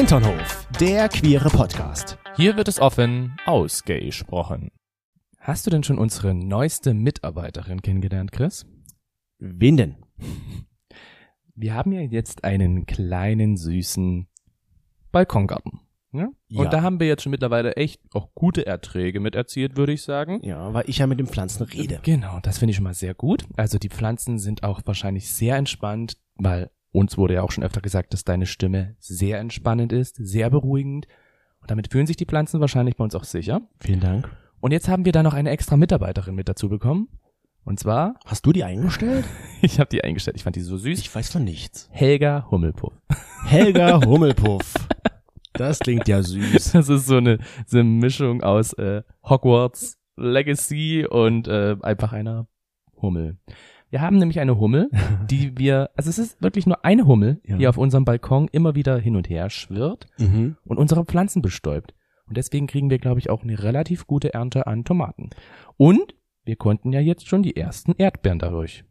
Hinternhof, der queere Podcast. Hier wird es offen ausgesprochen. Hast du denn schon unsere neueste Mitarbeiterin kennengelernt, Chris? Wen denn? Wir haben ja jetzt einen kleinen, süßen Balkongarten. Ja? Ja. Und da haben wir jetzt schon mittlerweile echt auch gute Erträge mit erzielt, würde ich sagen. Ja, weil ich ja mit den Pflanzen rede. Genau, das finde ich schon mal sehr gut. Also die Pflanzen sind auch wahrscheinlich sehr entspannt, weil uns wurde ja auch schon öfter gesagt, dass deine Stimme sehr entspannend ist, sehr beruhigend. Und damit fühlen sich die Pflanzen wahrscheinlich bei uns auch sicher. Vielen Dank. Und jetzt haben wir da noch eine extra Mitarbeiterin mit dazu bekommen. Und zwar, Hast du die eingestellt? ich habe die eingestellt, ich fand die so süß. Ich weiß von nichts. Helga Hummelpuff. Helga Hummelpuff. Das klingt ja süß. Das ist so eine, so eine Mischung aus äh, Hogwarts Legacy und äh, einfach einer Hummel. Wir haben nämlich eine Hummel, die wir, also es ist wirklich nur eine Hummel, Ja. die auf unserem Balkon immer wieder hin und her schwirrt Mhm. und unsere Pflanzen bestäubt. Und deswegen kriegen wir, glaube ich, auch eine relativ gute Ernte an Tomaten. Und wir konnten ja jetzt schon die ersten Erdbeeren dadurch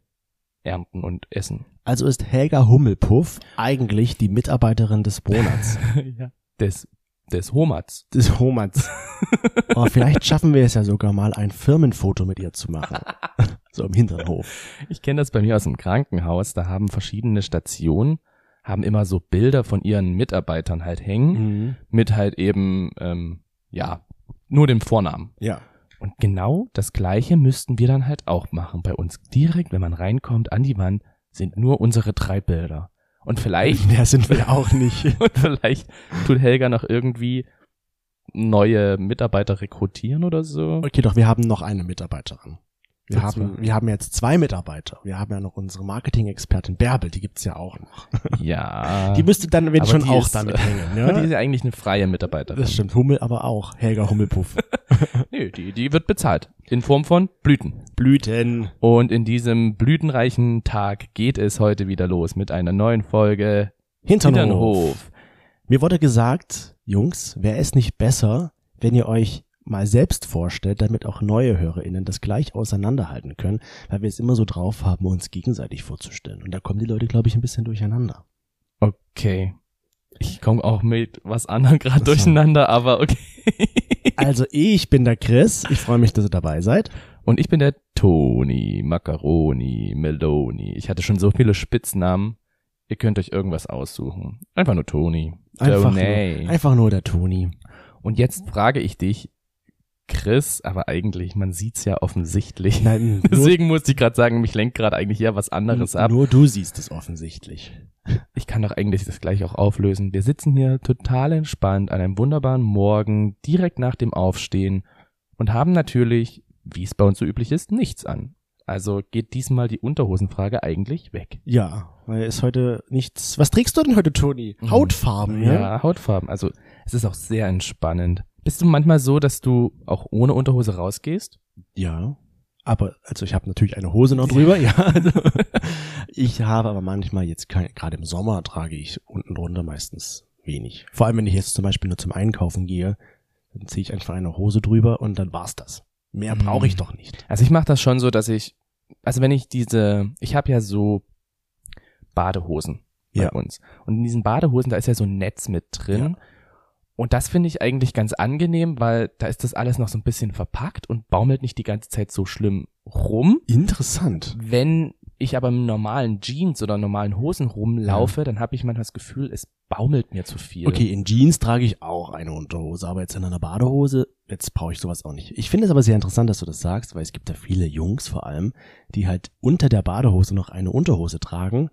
ernten und essen. Also ist Helga Hummelpuff eigentlich die Mitarbeiterin des Monats. ja. Des, des Homats. Des Homats. Oh, vielleicht schaffen wir es ja sogar mal, ein Firmenfoto mit ihr zu machen. So im Hinternhof. Ich kenne das bei mir aus dem Krankenhaus. Da haben verschiedene Stationen, haben immer so Bilder von ihren Mitarbeitern halt hängen, Mhm. mit halt eben, ähm, ja, nur dem Vornamen. Ja. Und genau das Gleiche müssten wir dann halt auch machen. Bei uns direkt, wenn man reinkommt, an die Wand sind nur unsere drei Bilder. Und vielleicht, Mehr sind wir auch nicht. und vielleicht tut Helga noch irgendwie neue Mitarbeiter rekrutieren oder so. Okay, doch, wir haben noch eine Mitarbeiterin. Wir haben, wir haben jetzt zwei Mitarbeiter. Wir haben ja noch unsere Marketing-Expertin Bärbel, die gibt's ja auch noch. Ja. Die müsste dann, wenn schon auch ist, damit hängen. die ist Ne? ja eigentlich eine freie Mitarbeiterin. Das stimmt. Hummel aber auch. Helga Hummelpuff. Nee, die, die wird bezahlt. In Form von Blüten. Blüten. Und in diesem blütenreichen Tag geht es heute wieder los mit einer neuen Folge Hinternhof. Hinternhof. Mir wurde gesagt, Jungs, wäre es nicht besser, wenn ihr euch mal selbst vorstellt, damit auch neue HörerInnen das gleich auseinanderhalten können, weil wir es immer so drauf haben, uns gegenseitig vorzustellen. Und da kommen die Leute, glaube ich, ein bisschen durcheinander. Okay. Ich komme auch mit was anderem gerade durcheinander, aber okay. Also ich bin der Chris. Ich freue mich, dass ihr dabei seid. Und ich bin der Toni, Macaroni, Meloni. Ich hatte schon so viele Spitznamen. Ihr könnt euch irgendwas aussuchen. Einfach nur Toni. Einfach nur, einfach nur der Toni. Und jetzt frage ich dich, Chris, aber eigentlich, man sieht's ja offensichtlich. Nein, Deswegen musste ich gerade sagen, mich lenkt gerade eigentlich eher was anderes ab. nur du siehst es offensichtlich. Ich kann doch eigentlich das gleich auch auflösen. Wir sitzen hier total entspannt an einem wunderbaren Morgen, direkt nach dem Aufstehen und haben natürlich, wie es bei uns so üblich ist, nichts an. Also geht diesmal die Unterhosenfrage eigentlich weg. Ja, weil es heute nichts. Was trägst du denn heute, Toni? Mhm. Hautfarben, ja? Ja, Hautfarben. Also es ist auch sehr entspannend. Bist du manchmal so, dass du auch ohne Unterhose rausgehst? Ja. Aber, also ich habe natürlich eine Hose noch drüber, ja. Also, ich habe aber manchmal jetzt gerade im Sommer trage ich unten drunter meistens wenig. Vor allem, wenn ich jetzt zum Beispiel nur zum Einkaufen gehe, dann ziehe ich einfach eine Hose drüber und dann war's das. Mehr Mhm. brauche ich doch nicht. Also ich mache das schon so, dass ich, also wenn ich diese, ich habe ja so Badehosen bei Ja. uns. Und in diesen Badehosen, da ist ja so ein Netz mit drin. Ja. Und das finde ich eigentlich ganz angenehm, weil da ist das alles noch so ein bisschen verpackt und baumelt nicht die ganze Zeit so schlimm rum. Interessant. Wenn ich aber im normalen Jeans oder normalen Hosen rumlaufe, dann habe ich manchmal das Gefühl, es baumelt mir zu viel. Okay, in Jeans trage ich auch eine Unterhose, aber jetzt in einer Badehose, jetzt brauche ich sowas auch nicht. Ich finde es aber sehr interessant, dass du das sagst, weil es gibt ja viele Jungs vor allem, die halt unter der Badehose noch eine Unterhose tragen.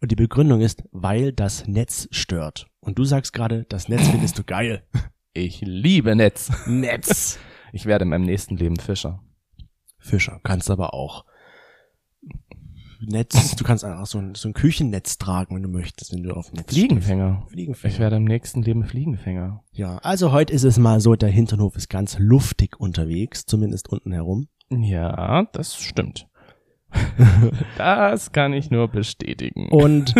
Und die Begründung ist, weil das Netz stört. Und du sagst gerade, das Netz findest du geil. Ich liebe Netz. Netz. Ich werde in meinem nächsten Leben Fischer. Fischer, kannst aber auch Netz, du kannst auch so ein, so ein Küchennetz tragen, wenn du möchtest, wenn du auf Netz Fliegenfänger. stehst. Fliegenfänger. Ich werde im nächsten Leben Fliegenfänger. Ja, also heute ist es mal so, der Hinternhof ist ganz luftig unterwegs, zumindest unten herum. Ja, das stimmt. Das kann ich nur bestätigen. Und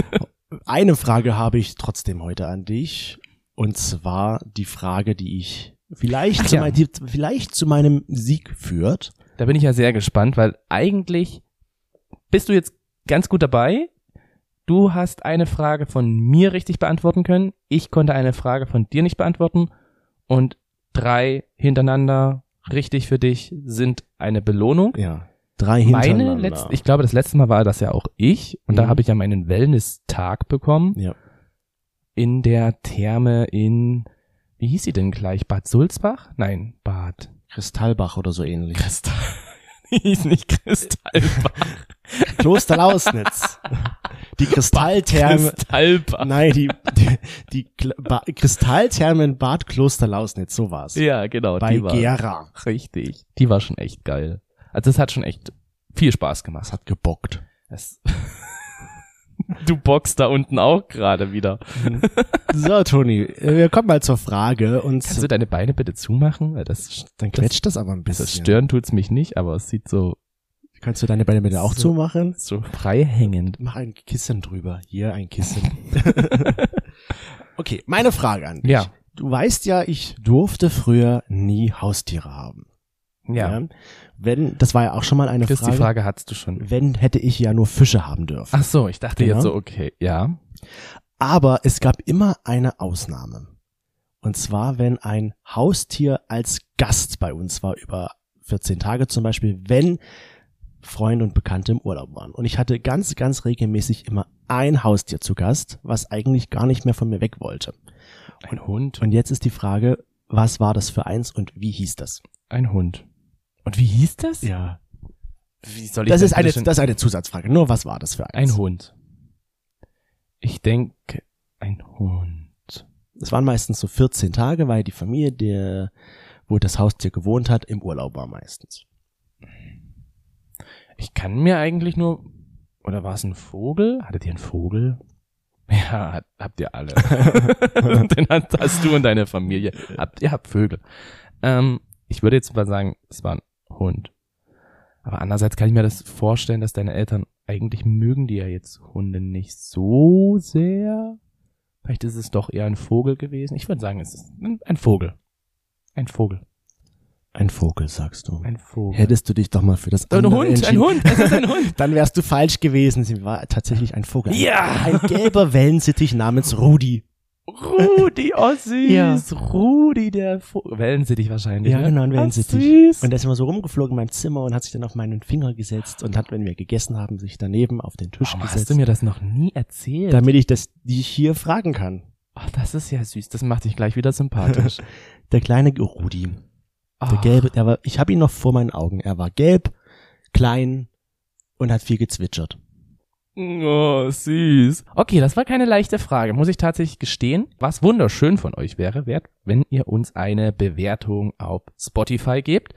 eine Frage habe ich trotzdem heute an dich. Und zwar die Frage, die ich vielleicht, Ach zu, ja. mein, die vielleicht zu meinem Sieg führt. Da bin ich ja sehr gespannt, weil eigentlich bist du jetzt ganz gut dabei, Du hast eine Frage von mir richtig beantworten können. Ich konnte eine Frage von dir nicht beantworten. Und drei hintereinander richtig für dich sind eine Belohnung. Ja. Drei hintereinander. Meine letzte, ich glaube, das letzte Mal war das ja auch ich. Und da Mhm. habe ich ja meinen Wellness-Tag bekommen. Ja. In der Therme in, wie hieß sie denn gleich? Bad Sulzbach? Nein, Bad Kristallbach oder so ähnlich. Kristall. Die hieß nicht Kristallbach. Kloster Lausnitz. Die Kristalltherme. Kristallbach. Nein, die, die, die ba Kristallthermen Bad Kloster Lausnitz, so war's. Ja, genau. Bei die war Gera. richtig. Die war schon echt geil. Also es hat schon echt viel Spaß gemacht. Das hat gebockt. Es du boxst da unten auch gerade wieder. So, Toni, äh, wir kommen mal zur Frage und Kannst du deine Beine bitte zumachen? Das, dann quetscht das aber ein bisschen. das stören tut's mich nicht, aber es sieht so, Kannst du deine Beine bitte auch So. zumachen? so frei hängend. Mach ein Kissen drüber. Hier ein Kissen. okay, meine Frage an dich. Ja. Du weißt ja, ich durfte früher nie Haustiere haben. Ja. Wenn, das war ja auch schon mal eine Chris, Frage. die Frage hattest du schon. Wenn hätte ich ja nur Fische haben dürfen. Ach so, ich dachte Genau. jetzt so, okay, ja. Aber es gab immer eine Ausnahme. Und zwar, wenn ein Haustier als Gast bei uns war, über 14 Tage zum Beispiel, wenn Freunde und Bekannte im Urlaub waren. Und ich hatte ganz, ganz regelmäßig immer ein Haustier zu Gast, was eigentlich gar nicht mehr von mir weg wollte. Ein Hund. Und jetzt ist die Frage, was war das für eins und wie hieß das? Ein Hund. Und wie hieß das? Ja. Wie soll ich Das denn ist eine, das ist eine Zusatzfrage. Nur was war das für eins? ein Hund. Ich denke, ein Hund. Es waren meistens so 14 Tage, weil die Familie, der, wo das Haustier gewohnt hat, im Urlaub war meistens. Ich kann mir eigentlich nur, oder war es ein Vogel? Hattet ihr einen Vogel? Ja, hat- habt ihr alle. Den hast, hast du und deine Familie. Habt, ihr habt Vögel. Ähm, ich würde jetzt mal sagen, es war ein Hund. Aber andererseits kann ich mir das vorstellen, dass deine Eltern eigentlich mögen die ja jetzt Hunde nicht so sehr. Vielleicht ist es doch eher ein Vogel gewesen. Ich würde sagen, es ist ein, ein Vogel. Ein Vogel. Ein Vogel, sagst du. Ein Vogel. Hättest du dich doch mal für das ein andere Hund, ein entschieden, Hund, es ist ein Hund. dann wärst du falsch gewesen. Sie war tatsächlich ein Vogel. Ja. Ein gelber Wellensittich namens Rudi. Rudi, oh süß. Ja. Rudi, der Vogel. Wellensittich wahrscheinlich. Ja, ne? genau, ein Wellensittich. süß. Und der ist immer so rumgeflogen in meinem Zimmer und hat sich dann auf meinen Finger gesetzt und hat, wenn wir gegessen haben, sich daneben auf den Tisch Warum gesetzt. hast du mir das noch nie erzählt? damit ich das dich hier fragen kann. Ach, das ist ja süß. Das macht dich gleich wieder sympathisch. Der kleine Rudi. Der Ach, gelbe, der war, ich habe ihn noch vor meinen Augen. Er war gelb, klein und hat viel gezwitschert. Oh, süß. Okay, das war keine leichte Frage, muss ich tatsächlich gestehen. Was wunderschön von euch wäre, wäre, wenn ihr uns eine Bewertung auf Spotify gebt.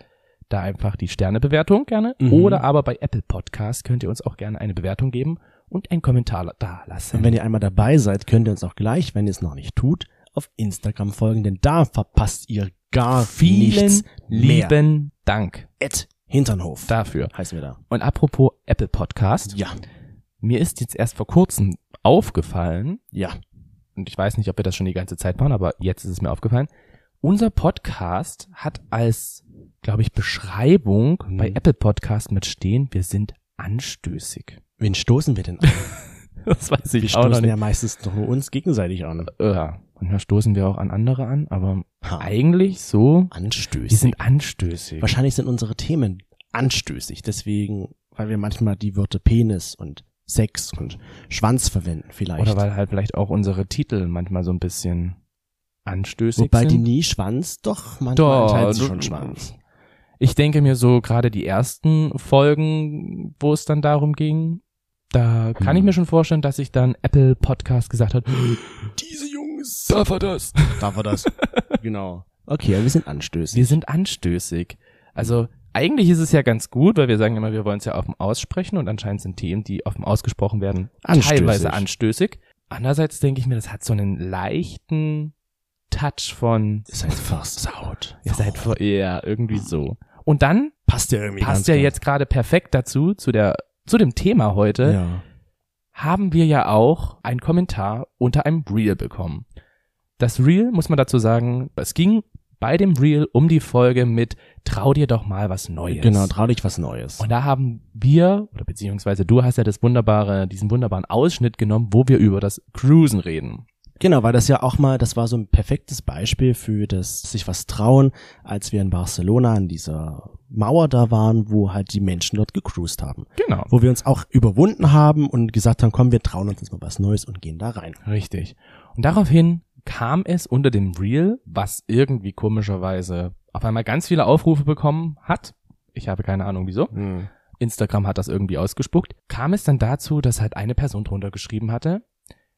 Da einfach die Sternebewertung gerne. Mhm. Oder aber bei Apple Podcast könnt ihr uns auch gerne eine Bewertung geben und einen Kommentar da lassen. Und wenn ihr einmal dabei seid, könnt ihr uns auch gleich, wenn ihr es noch nicht tut, auf Instagram folgen, denn da verpasst ihr gar Vielen nichts mehr. lieben Dank Ed Hinternhof. dafür. heißen wir da. Und apropos Apple Podcast, Ja, mir ist jetzt erst vor kurzem aufgefallen, ja. und ich weiß nicht, ob wir das schon die ganze Zeit machen, aber jetzt ist es mir aufgefallen, unser Podcast hat als, glaube ich, Beschreibung Mhm. bei Apple Podcast mit stehen, wir sind anstößig. Wen stoßen wir denn an? Das weiß Wir ich auch noch stoßen ja meistens doch nur uns gegenseitig an. Ja, manchmal stoßen wir auch an andere an, aber Ha. eigentlich so, Anstößig. wir sind anstößig. Wahrscheinlich sind unsere Themen anstößig, deswegen, weil wir manchmal die Wörter Penis und Sex und Schwanz verwenden vielleicht. Oder weil halt vielleicht auch unsere Titel manchmal so ein bisschen anstößig Wobei die sind. nie Schwanz, doch manchmal Doch, enthalten sie schon Schwanz. Ich denke mir so gerade die ersten Folgen, wo es dann darum ging, da kann Hm. ich mir schon vorstellen, dass sich dann Apple Podcast gesagt hat, Diese Jungs. darf er das? Darf er das? genau. Okay, wir sind anstößig. Wir sind anstößig. Also eigentlich ist es ja ganz gut, weil wir sagen immer, wir wollen es ja offen aussprechen und anscheinend sind Themen, die offen ausgesprochen werden, Anstößig. teilweise anstößig. Andererseits denke ich mir, das hat so einen leichten Touch von Ihr seid versaut. ihr seid vor, ja, irgendwie so. Und dann Passt ja irgendwie passt ja jetzt gerade perfekt dazu, zu der, zu dem Thema heute, Ja. haben wir ja auch einen Kommentar unter einem Reel bekommen. Das Reel, muss man dazu sagen, es ging bei dem Reel um die Folge mit Trau dir doch mal was Neues. Genau, trau dich was Neues. Und da haben wir, oder beziehungsweise du hast ja das wunderbare, diesen wunderbaren Ausschnitt genommen, wo wir über das Cruisen reden. Genau, weil das ja auch mal, das war so ein perfektes Beispiel für das sich was trauen, als wir in Barcelona an dieser Mauer da waren, wo halt die Menschen dort gecruised haben. Genau. Wo wir uns auch überwunden haben und gesagt haben, komm, wir trauen uns jetzt mal was Neues und gehen da rein. Richtig. Und daraufhin kam es unter dem Reel, was irgendwie komischerweise auf einmal ganz viele Aufrufe bekommen hat. Ich habe keine Ahnung wieso. Instagram hat das irgendwie ausgespuckt. Kam es dann dazu, dass halt eine Person drunter geschrieben hatte,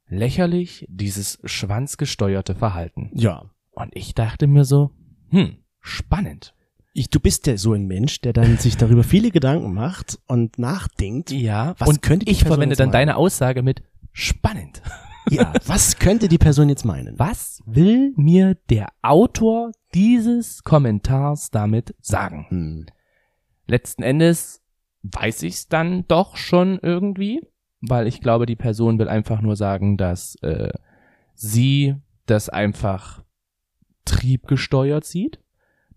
lächerlich dieses schwanzgesteuerte Verhalten. Ja. Und ich dachte mir so, hm, spannend. Ich, du bist ja so ein Mensch, der dann sich darüber viele Gedanken macht und nachdenkt. Ja, Was und könnte ich verwende dann deine Aussage mit spannend. Ja, was könnte die Person jetzt meinen? Was will mir der Autor dieses Kommentars damit sagen? Hm. Letzten Endes weiß ich's dann doch schon irgendwie, weil ich glaube, die Person will einfach nur sagen, dass äh, sie das einfach triebgesteuert sieht,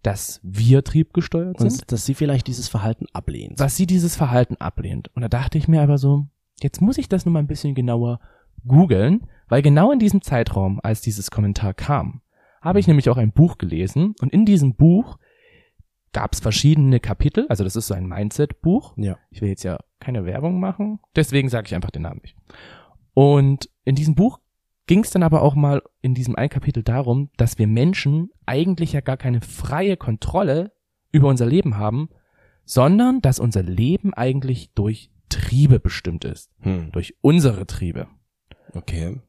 dass wir triebgesteuert sind, Und dass sie vielleicht dieses Verhalten ablehnt. dass sie dieses Verhalten ablehnt. Und da dachte ich mir aber so, jetzt muss ich das nur mal ein bisschen genauer googeln, weil genau in diesem Zeitraum, als dieses Kommentar kam, habe ich nämlich auch ein Buch gelesen und in diesem Buch gab es verschiedene Kapitel, also das ist so ein Mindset-Buch. Ja. Ich will jetzt ja keine Werbung machen, deswegen sage ich einfach den Namen nicht. Und in diesem Buch ging es dann aber auch mal in diesem ein Kapitel darum, dass wir Menschen eigentlich ja gar keine freie Kontrolle über unser Leben haben, sondern dass unser Leben eigentlich durch Triebe bestimmt ist, Hm. durch unsere Triebe. Okay.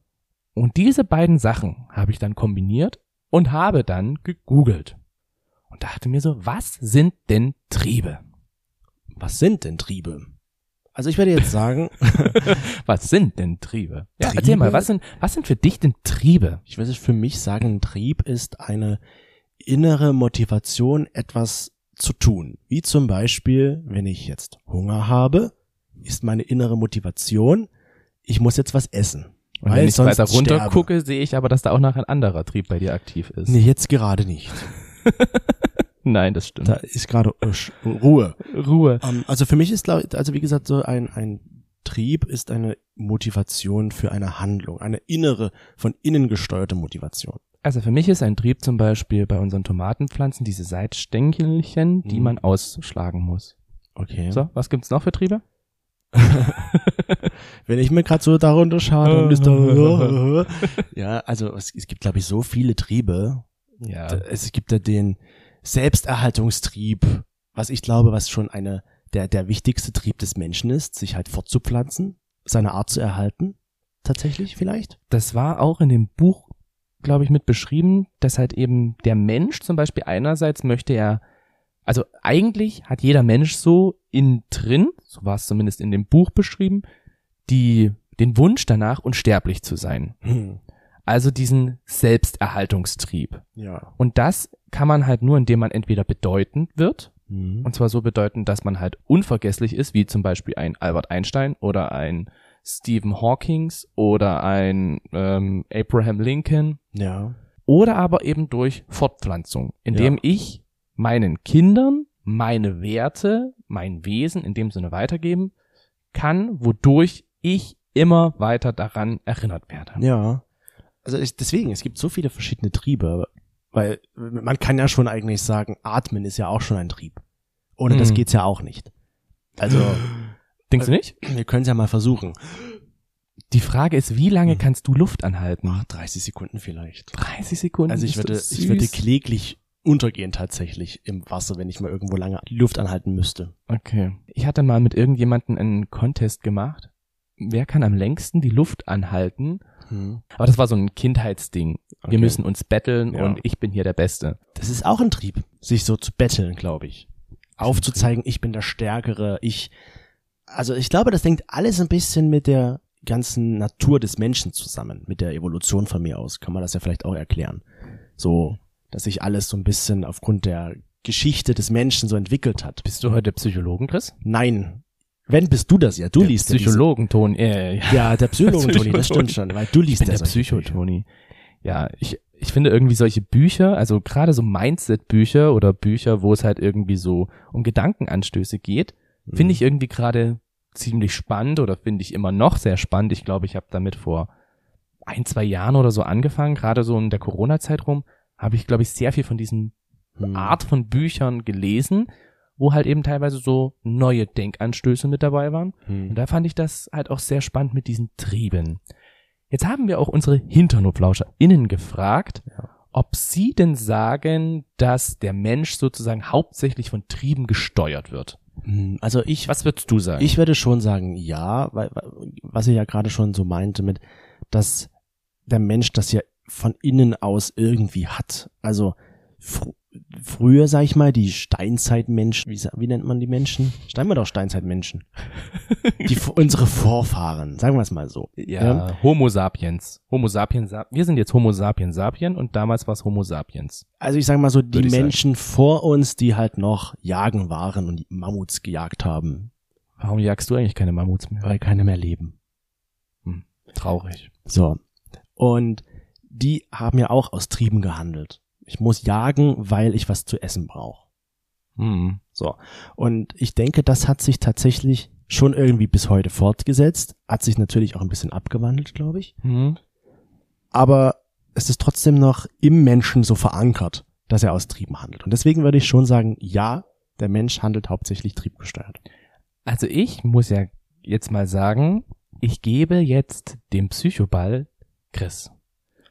Und diese beiden Sachen habe ich dann kombiniert und habe dann gegoogelt und dachte mir so, was sind denn Triebe? Was sind denn Triebe? Also ich werde jetzt sagen, Was sind denn Triebe? Ja, Triebe? erzähl mal, was sind, was sind für dich denn Triebe? ich würde für mich sagen, ein Trieb ist eine innere Motivation, etwas zu tun. Wie zum Beispiel, wenn ich jetzt Hunger habe, ist meine innere Motivation, ich muss jetzt was essen. Und weil wenn ich sonst weiter runter sterbe. gucke, sehe ich aber, dass da auch noch ein anderer Trieb bei dir aktiv ist. Nee, jetzt gerade nicht. Nein, das stimmt. Da ist gerade äh, Ruhe. Ruhe. Ähm, also für mich ist, also wie gesagt, so ein, ein Trieb ist eine Motivation für eine Handlung, eine innere, von innen gesteuerte Motivation. Also für mich ist ein Trieb zum Beispiel bei unseren Tomatenpflanzen diese Seitstängelchen, die Mhm. man ausschlagen muss. Okay. So, was gibt's noch für Triebe? Wenn ich mir gerade so darunter schaue, dann ist da, ja, also es, es gibt, glaube ich, so viele Triebe. Ja. Es gibt ja den Selbsterhaltungstrieb, was ich glaube, was schon eine der der wichtigste Trieb des Menschen ist, sich halt fortzupflanzen, seine Art zu erhalten, tatsächlich vielleicht. Das war auch in dem Buch, glaube ich, mit beschrieben, dass halt eben der Mensch zum Beispiel einerseits möchte er, also eigentlich hat jeder Mensch so in drin, so war es zumindest in dem Buch beschrieben, die, den Wunsch danach, unsterblich zu sein. Hm. Also diesen Selbsterhaltungstrieb. Ja. Und das kann man halt nur, indem man entweder bedeutend wird, Hm. und zwar so bedeutend, dass man halt unvergesslich ist, wie zum Beispiel ein Albert Einstein oder ein Stephen Hawkings oder ein ähm, Abraham Lincoln Ja. oder aber eben durch Fortpflanzung, indem Ja. ich meinen Kindern meine Werte, mein Wesen in dem Sinne weitergeben kann, wodurch ich immer weiter daran erinnert werde. Ja. Also ich, deswegen, es gibt so viele verschiedene Triebe, weil man kann ja schon eigentlich sagen, atmen ist ja auch schon ein Trieb. Ohne das Mhm. geht's ja auch nicht. Also, Denkst du nicht? wir können es ja mal versuchen. Die Frage ist, wie lange Mhm. kannst du Luft anhalten? Ach, 30 Sekunden vielleicht. 30 Sekunden. Also ich würde, das ich würde kläglich untergehen tatsächlich im Wasser, wenn ich mal irgendwo lange die Luft anhalten müsste. Okay. Ich hatte mal mit irgendjemandem einen Contest gemacht. Wer kann am längsten die Luft anhalten? Hm. Aber das war so ein Kindheitsding. Okay. Wir müssen uns betteln Ja. und ich bin hier der Beste. Das ist auch ein Trieb, sich so zu betteln, glaube ich. Aufzuzeigen, ich bin der Stärkere, ich, also ich glaube, das hängt alles ein bisschen mit der ganzen Natur des Menschen zusammen, mit der Evolution von mir aus, kann man das ja vielleicht auch erklären. So, dass sich alles so ein bisschen aufgrund der Geschichte des Menschen so entwickelt hat. Bist du heute Psychologen, Chris? Nein, wenn bist du das ja, du Der liest Psychologenton. Äh, ja. Ja, der Psychologen, Toni, das stimmt schon, weil du Ich liest bin ja der. Psychotoni. Ja, ich, ich finde irgendwie solche Bücher, also gerade so Mindset-Bücher oder Bücher, wo es halt irgendwie so um Gedankenanstöße geht, finde Mhm. ich irgendwie gerade ziemlich spannend oder finde ich immer noch sehr spannend. Ich glaube, ich habe damit vor ein, zwei Jahren oder so angefangen, gerade so in der Corona-Zeit rum, habe ich, glaube ich, sehr viel von diesen Hm. Art von Büchern gelesen, wo halt eben teilweise so neue Denkanstöße mit dabei waren. Hm. Und da fand ich das halt auch sehr spannend mit diesen Trieben. Jetzt haben wir auch unsere HinternoflauscherInnen gefragt, Ja. ob sie denn sagen, dass der Mensch sozusagen hauptsächlich von Trieben gesteuert wird. Hm, Also ich, Was würdest du sagen? ich würde schon sagen, ja, weil, weil- was ich ja gerade schon so meinte mit, dass der Mensch das ja von innen aus irgendwie hat. Also fr früher, sag ich mal, die Steinzeitmenschen, wie, wie nennt man die Menschen? Steinmal doch Steinzeitmenschen. Die, unsere Vorfahren, sagen wir es mal so. ja, Homo sapiens. Homo sapiens, sap wir sind jetzt Homo sapiens sapien und damals war es Homo sapiens. Also ich sage mal so, die ich sagen. Menschen vor uns, die halt noch jagen waren und die Mammuts gejagt haben, Warum jagst du eigentlich keine Mammuts mehr? weil keine mehr leben. Traurig. So. Und die haben ja auch aus Trieben gehandelt. Ich muss jagen, weil ich was zu essen brauche. Hm. So. Und ich denke, das hat sich tatsächlich schon irgendwie bis heute fortgesetzt. Hat sich natürlich auch ein bisschen abgewandelt, glaube ich. Hm. Aber es ist trotzdem noch im Menschen so verankert, dass er aus Trieben handelt. Und deswegen würde ich schon sagen, ja, der Mensch handelt hauptsächlich triebgesteuert. Also ich muss ja jetzt mal sagen, ich gebe jetzt dem Psychoball Chris.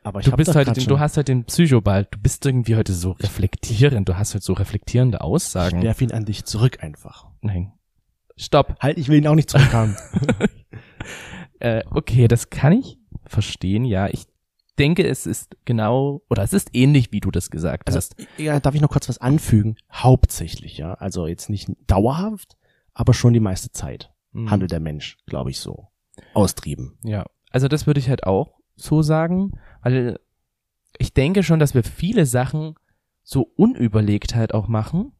Aber ich Du bist heute, den, du hast heute den Psychoball, du bist irgendwie heute so reflektierend, du hast heute so reflektierende Ich Aussagen. werf ihn an dich zurück einfach. Nein. Stopp. Halt, ich will ihn auch nicht zurückhaben. Äh, okay, das kann ich verstehen, ja. Ich denke, es ist genau, oder es ist ähnlich, wie du das gesagt Also, hast. ja, darf ich noch kurz was anfügen? Hauptsächlich, ja. Also jetzt nicht dauerhaft, aber schon die meiste Zeit Hm. handelt der Mensch, glaube ich, so. Austrieben. Ja, also das würde ich halt auch so sagen, weil ich denke schon, dass wir viele Sachen so unüberlegt halt auch machen,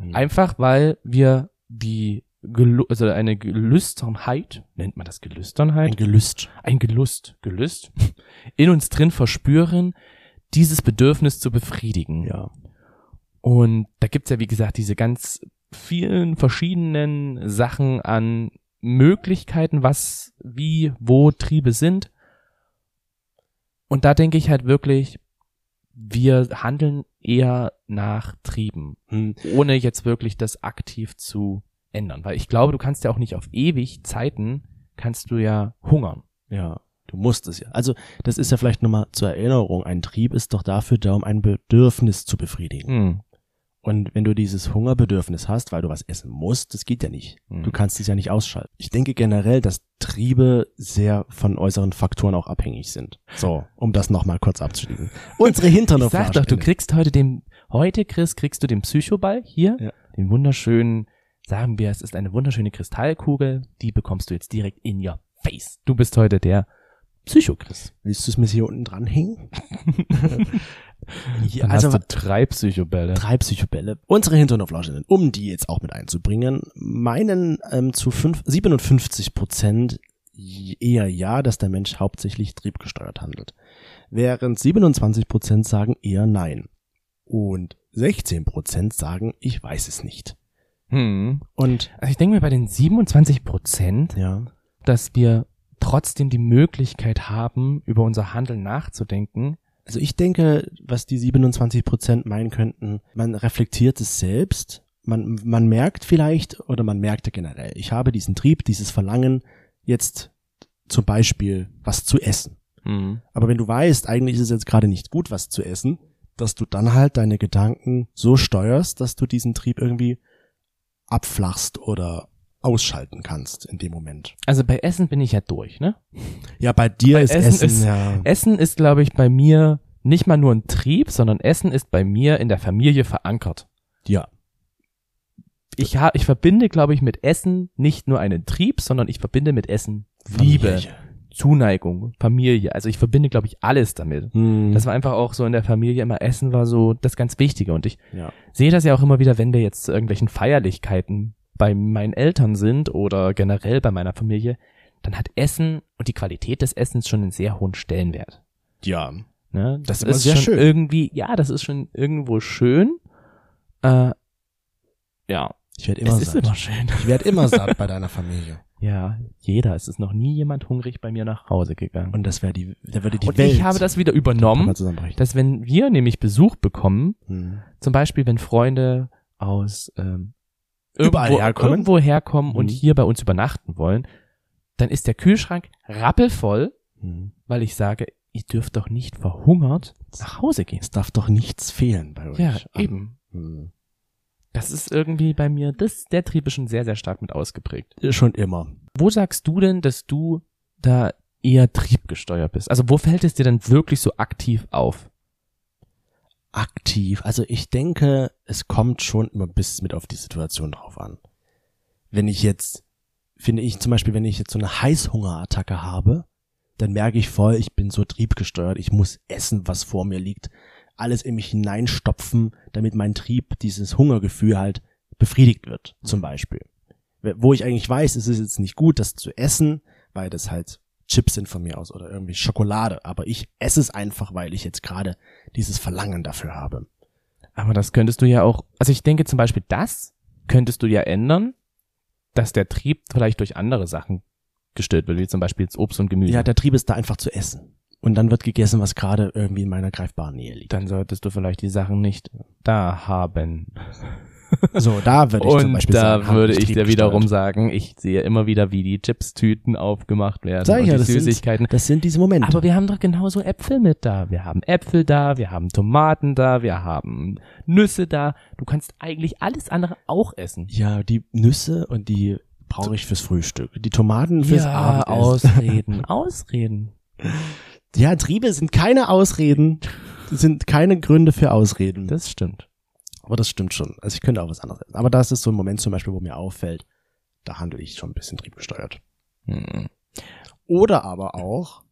Hm. einfach weil wir die Gelu also eine Gelüsternheit, nennt man das Gelüsternheit? Ein Gelüst. ein Gelust, Gelüst, in uns drin verspüren, dieses Bedürfnis zu befriedigen. Ja. Und da gibt's ja, wie gesagt, diese ganz vielen verschiedenen Sachen an Möglichkeiten, was, wie, wo Triebe sind. Und da denke ich halt wirklich, wir handeln eher nach Trieben, Hm. ohne jetzt wirklich das aktiv zu ändern. Weil ich glaube, du kannst ja auch nicht auf ewig Zeiten, kannst du ja hungern. Ja. Du musst es ja. Also, das ist ja vielleicht nochmal zur Erinnerung. Ein Trieb ist doch dafür da, um ein Bedürfnis zu befriedigen. Hm. Und wenn du dieses Hungerbedürfnis hast, weil du was essen musst, das geht ja nicht. Hm. Du kannst es ja nicht ausschalten. Ich denke generell, dass Triebe sehr von äußeren Faktoren auch abhängig sind. So, um das nochmal kurz abzuschließen. Unsere Hintern Ich sag doch, du kriegst heute den, heute Chris, kriegst du den Psychoball hier, Ja. den wunderschönen, sagen wir, es ist eine wunderschöne Kristallkugel, die bekommst du jetzt direkt in your face. Du bist heute der Psycho-Chris. Willst du es mir hier unten dranhängen? ja, Dann also hast du drei Psychobälle. drei Psychobälle. Unsere Hinterhoflauschenden, um die jetzt auch mit einzubringen, meinen ähm, zu fünf, 57 Prozent eher ja, dass der Mensch hauptsächlich triebgesteuert handelt. Während 27 Prozent sagen eher nein. Und 16 Prozent sagen, ich weiß es nicht. Hm. Und Also ich denke mir bei den 27 Prozent, ja, dass wir trotzdem die Möglichkeit haben, über unser Handeln nachzudenken. Also ich denke, was die 27 Prozent meinen könnten, man reflektiert es selbst, man, man merkt vielleicht oder man merkte generell, ich habe diesen Trieb, dieses Verlangen, jetzt zum Beispiel was zu essen. Hm. Aber wenn du weißt, eigentlich ist es jetzt gerade nicht gut, was zu essen, dass du dann halt deine Gedanken so steuerst, dass du diesen Trieb irgendwie abflachst oder ausschalten kannst in dem Moment. Also bei Essen bin ich ja durch, ne? Ja, bei dir Bei ist Essen Essen, ist- ja. Essen ist, glaube ich, bei mir nicht mal nur ein Trieb, sondern Essen ist bei mir in der Familie verankert. Ja. Ich, ha ich verbinde, glaube ich, mit Essen nicht nur einen Trieb, sondern ich verbinde mit Essen Liebe, Familie. Zuneigung, Familie. Also ich verbinde, glaube ich, alles damit. Hm. Das war einfach auch so in der Familie immer Essen war so das ganz Wichtige. Und ich ja. sehe das ja auch immer wieder, wenn wir jetzt zu irgendwelchen Feierlichkeiten bei meinen Eltern sind oder generell bei meiner Familie, dann hat Essen und die Qualität des Essens schon einen sehr hohen Stellenwert. Ja. Ne? Das Das, ist ist schon schön. irgendwie, ja, das ist schon irgendwo schön. Äh, ja, Ich werde immer es ist satt. immer schön. Ich werde immer satt bei deiner Familie. Ja, jeder. Es ist noch nie jemand hungrig bei mir nach Hause gegangen. Und das wäre die, da würde die Und Welt ich habe das wieder übernommen, dass wenn wir nämlich Besuch bekommen, Hm. zum Beispiel wenn Freunde aus ähm, irgendwo, herkommen. irgendwo herkommen und Mhm. hier bei uns übernachten wollen, dann ist der Kühlschrank rappelvoll, Hm. weil ich sage, ihr dürft doch nicht verhungert nach Hause gehen. Es darf doch nichts fehlen bei euch. Ja, Ah. eben. Hm. Das ist irgendwie bei mir, das, der Trieb ist schon sehr, sehr stark mit ausgeprägt. Schon immer. Wo sagst du denn, dass du da eher triebgesteuert bist? Also wo fällt es dir denn wirklich so aktiv auf? Aktiv. Also ich denke, es kommt schon immer bis mit auf die Situation drauf an. Wenn ich jetzt, finde ich zum Beispiel, wenn ich jetzt so eine Heißhungerattacke habe, dann merke ich voll, ich bin so triebgesteuert, ich muss essen, was vor mir liegt, alles in mich hineinstopfen, damit mein Trieb, dieses Hungergefühl halt befriedigt wird, zum Beispiel. Wo ich eigentlich weiß, es ist jetzt nicht gut, das zu essen, weil das halt Chips sind von mir aus oder irgendwie Schokolade, aber ich esse es einfach, weil ich jetzt gerade dieses Verlangen dafür habe. Aber das könntest du ja auch, also ich denke zum Beispiel, das könntest du ja ändern, dass der Trieb vielleicht durch andere Sachen gestört wird, wie zum Beispiel jetzt Obst und Gemüse. Ja, der Trieb ist da einfach zu essen. Und dann wird gegessen, was gerade irgendwie in meiner greifbaren Nähe liegt. Dann solltest du vielleicht die Sachen nicht da haben. So, da würde ich zum und Beispiel da sagen, würde ich dir wiederum sagen, ich sehe immer wieder, wie die Chips-Tüten aufgemacht werden Sag ich und ja, die das sind- Süßigkeiten. Das sind diese Momente. Aber wir haben doch genauso Äpfel mit da. Wir haben Äpfel da, wir haben Tomaten da, wir haben Nüsse da. Du kannst eigentlich alles andere auch essen. ja, die Nüsse und die brauche ich fürs Frühstück. Die Tomaten fürs ja, Abendessen. Ausreden, Ausreden. Ja, Triebe sind keine Ausreden. sind keine Gründe für Ausreden. Das stimmt. Aber das stimmt schon. Also ich könnte auch was anderes essen. Aber das ist so ein Moment zum Beispiel, wo mir auffällt, da handle ich schon ein bisschen triebgesteuert. Hm. Oder aber auch,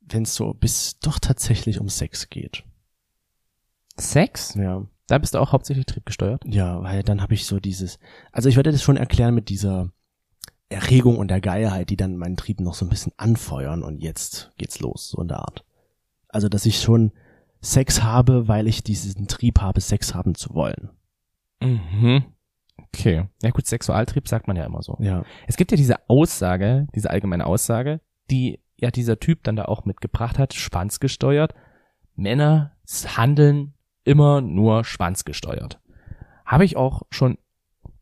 wenn es so bis doch tatsächlich um Sex geht. Sex? Ja. Da bist du auch hauptsächlich triebgesteuert. Ja, weil dann habe ich so dieses, also ich werde das schon erklären mit dieser Erregung und der Geilheit, die dann meinen Trieb noch so ein bisschen anfeuern und jetzt geht's los, so in der Art. Also, dass ich schon Sex habe, weil ich diesen Trieb habe, Sex haben zu wollen. Mhm. Okay. Ja gut, Sexualtrieb sagt man ja immer so. Ja. Es gibt ja diese Aussage, diese allgemeine Aussage, die ja dieser Typ dann da auch mitgebracht hat, schwanzgesteuert. Männer handeln immer nur schwanzgesteuert. Habe ich auch schon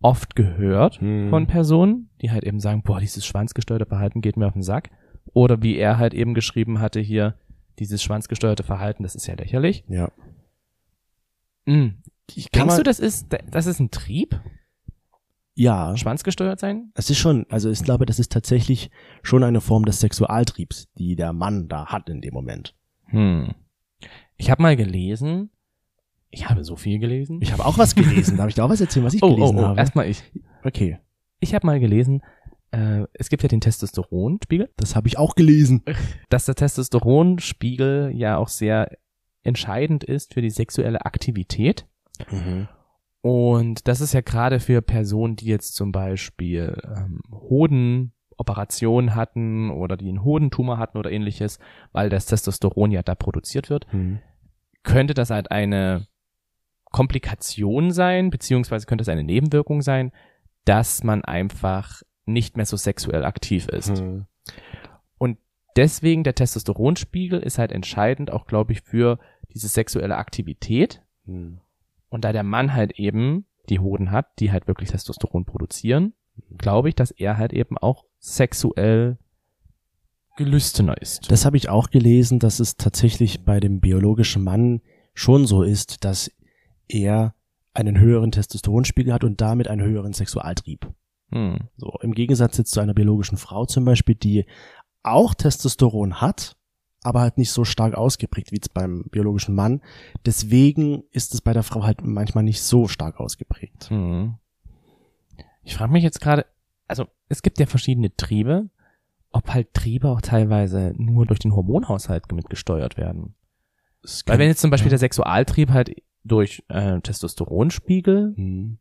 oft gehört Hm. von Personen, die halt eben sagen, boah, dieses schwanzgesteuerte Verhalten geht mir auf den Sack. Oder wie er halt eben geschrieben hatte hier, dieses schwanzgesteuerte Verhalten, das ist ja lächerlich. Ja. Mhm. Ich kann Denkst du, das ist, das ist ein Trieb? ja, Schwanzgesteuert sein? es ist schon, also ich glaube, das ist tatsächlich schon eine Form des Sexualtriebs, die der Mann da hat in dem Moment. Hm. Ich habe mal gelesen, ich habe so viel gelesen. Ich habe auch was gelesen, darf ich dir auch was erzählen, was ich oh, oh, gelesen oh, habe? erstmal ich. Okay, Ich habe mal gelesen, äh, es gibt ja den Testosteronspiegel, das habe ich auch gelesen. dass der Testosteronspiegel ja auch sehr entscheidend ist für die sexuelle Aktivität. Mhm. Und das ist ja gerade für Personen, die jetzt zum Beispiel ähm, Hodenoperationen hatten oder die einen Hodentumor hatten oder ähnliches, weil das Testosteron ja da produziert wird, Mhm. könnte das halt eine Komplikation sein, beziehungsweise könnte es eine Nebenwirkung sein, dass man einfach nicht mehr so sexuell aktiv ist. Mhm. Deswegen der Testosteronspiegel ist halt entscheidend, auch glaube ich, für diese sexuelle Aktivität. Mhm. Und da der Mann halt eben die Hoden hat, die halt wirklich Testosteron produzieren, glaube ich, dass er halt eben auch sexuell gelüstener ist. Das habe ich auch gelesen, dass es tatsächlich bei dem biologischen Mann schon so ist, dass er einen höheren Testosteronspiegel hat und damit einen höheren Sexualtrieb. Hm. So im Gegensatz jetzt zu einer biologischen Frau zum Beispiel, die auch Testosteron hat, aber halt nicht so stark ausgeprägt wie jetzt beim biologischen Mann. Deswegen ist es bei der Frau halt manchmal nicht so stark ausgeprägt. Hm. Ich frage mich jetzt gerade, also es gibt ja verschiedene Triebe, ob halt Triebe auch teilweise nur durch den Hormonhaushalt mitgesteuert werden. Weil wenn jetzt zum Beispiel der Sexualtrieb halt durch äh, Testosteronspiegel Hm.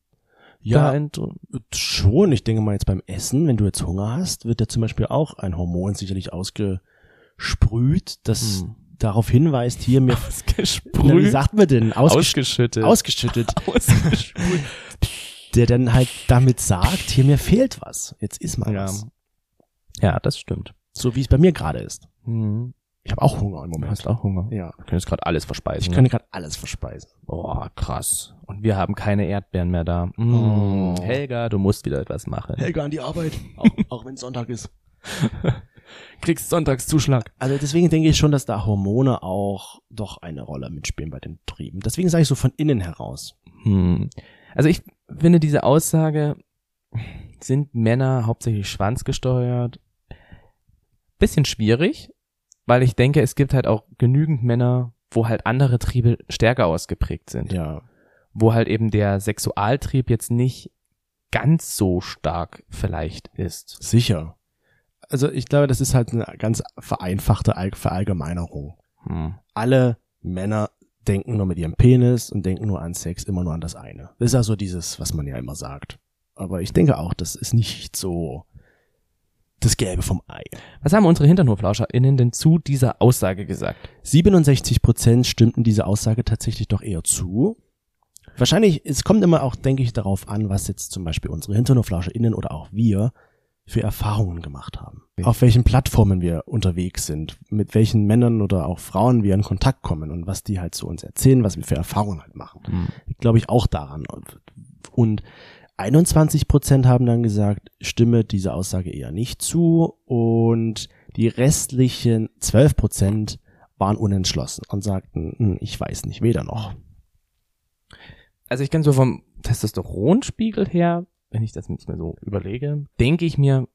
Ja, schon. Ich denke mal jetzt beim Essen, wenn du jetzt Hunger hast, wird ja zum Beispiel auch ein Hormon sicherlich ausgesprüht, das Hm. darauf hinweist, hier mir, na, wie Ausgesprüht. sagt man denn, Ausgesch Ausgeschüttet. ausgeschüttet, Ausgesprüht. der dann halt damit sagt, hier mir fehlt was, jetzt ist mal Ja. was. ja, das stimmt. So wie es bei mir gerade ist. Hm. Ich habe auch Hunger im Du Moment. hast auch Hunger. Ja. Du könntest gerade alles verspeisen. Ich ne? kann gerade alles verspeisen. Boah, krass. Und wir haben keine Erdbeeren mehr da. Mm. Oh. Helga, du musst wieder etwas machen. Helga an die Arbeit, auch, auch wenn es Sonntag ist. Kriegst Sonntagszuschlag. Also deswegen denke ich schon, dass da Hormone auch doch eine Rolle mitspielen bei den Trieben. Deswegen sage ich so von innen heraus. Hm. Also ich finde diese Aussage, sind Männer hauptsächlich schwanzgesteuert, bisschen schwierig, weil ich denke, es gibt halt auch genügend Männer, wo halt andere Triebe stärker ausgeprägt sind. Ja. Wo halt eben der Sexualtrieb jetzt nicht ganz so stark vielleicht ist. Sicher. Also ich glaube, das ist halt eine ganz vereinfachte All- Verallgemeinerung. Hm. Alle Männer denken nur mit ihrem Penis und denken nur an Sex, immer nur an das eine. Das ist ja so dieses, was man ja immer sagt. Aber ich denke auch, das ist nicht so das Gelbe vom Ei. Was haben unsere HinternhoflauscherInnen denn zu dieser Aussage gesagt? 67 Prozent stimmten dieser Aussage tatsächlich doch eher zu. Wahrscheinlich, es kommt immer auch, denke ich, darauf an, was jetzt zum Beispiel unsere HinternhoflauscherInnen oder auch wir für Erfahrungen gemacht haben. Auf welchen Plattformen wir unterwegs sind, mit welchen Männern oder auch Frauen wir in Kontakt kommen und was die halt zu uns erzählen, was wir für Erfahrungen halt machen. Glaube ich auch daran. Und 21 Prozent haben dann gesagt, stimme diese Aussage eher nicht zu und die restlichen 12 Prozent waren unentschlossen und sagten, hm, ich weiß nicht, weder noch. Also ich kann so vom Testosteronspiegel her, wenn ich das jetzt mal so überlege, denke ich mir,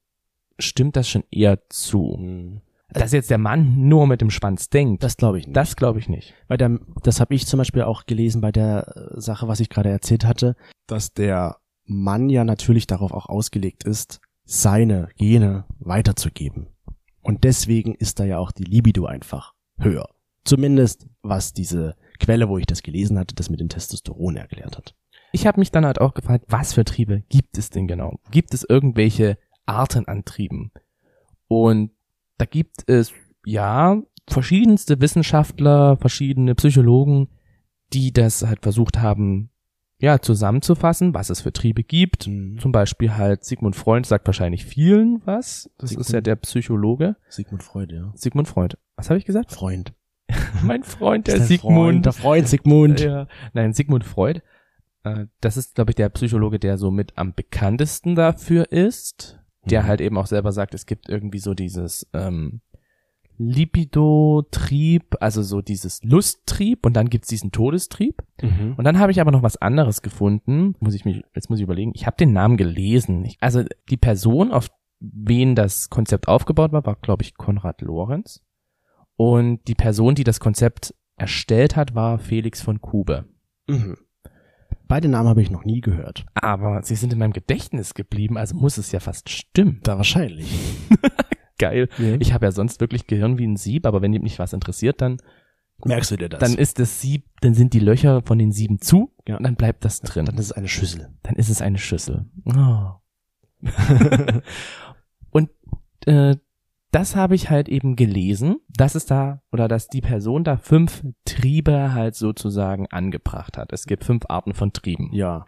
stimmt das schon eher zu. Hm. Dass jetzt der Mann nur mit dem Schwanz denkt, das, glaube ich nicht. das glaube ich nicht. Bei der, das habe ich zum Beispiel auch gelesen bei der Sache, was ich gerade erzählt hatte, dass der Mann ja natürlich darauf auch ausgelegt ist, seine Gene weiterzugeben. Und deswegen ist da ja auch die Libido einfach höher. Zumindest was diese Quelle, wo ich das gelesen hatte, das mit dem Testosteron erklärt hat. Ich habe mich dann halt auch gefragt, was für Triebe gibt es denn genau? Gibt es irgendwelche Arten an Trieben? Und da gibt es ja verschiedenste Wissenschaftler, verschiedene Psychologen, die das halt versucht haben, ja, zusammenzufassen, was es für Triebe gibt. Zum Beispiel halt Sigmund Freud sagt wahrscheinlich vielen was. Das ist ja Sigmund- der Psychologe. Sigmund Freud, ja. Sigmund Freud. Was habe ich gesagt? Freund. mein Freund, der dein Sigmund. Freund, der Freund Sigmund. Ja. Nein, Sigmund Freud. Äh, Das ist, glaube ich, der Psychologe, der so mit am bekanntesten dafür ist. Der Mhm. halt eben auch selber sagt, es gibt irgendwie so dieses ähm, Libido-Trieb, also so dieses Lusttrieb und dann gibt's diesen Todestrieb. Mhm. Und dann habe ich aber noch was anderes gefunden. Muss ich mich, jetzt muss ich überlegen. Ich habe den Namen gelesen. Ich, also die Person, auf wen das Konzept aufgebaut war, war, glaube ich, Konrad Lorenz. Und die Person, die das Konzept erstellt hat, war Felix von Kube. Mhm. Beide Namen habe ich noch nie gehört. Aber sie sind in meinem Gedächtnis geblieben, also muss es ja fast stimmen. Da wahrscheinlich. Geil. Ja. Ich habe ja sonst wirklich Gehirn wie ein Sieb, aber wenn mich was interessiert, dann, Merkst du dir das? dann ist das Sieb, dann sind die Löcher von den Sieben zu Ja. und dann bleibt das drin. dann ist es eine Schüssel. dann ist es eine Schüssel. Oh. und äh, das habe ich halt eben gelesen, dass es da oder dass die Person da fünf Triebe halt sozusagen angebracht hat. Es gibt fünf Arten von Trieben. Ja,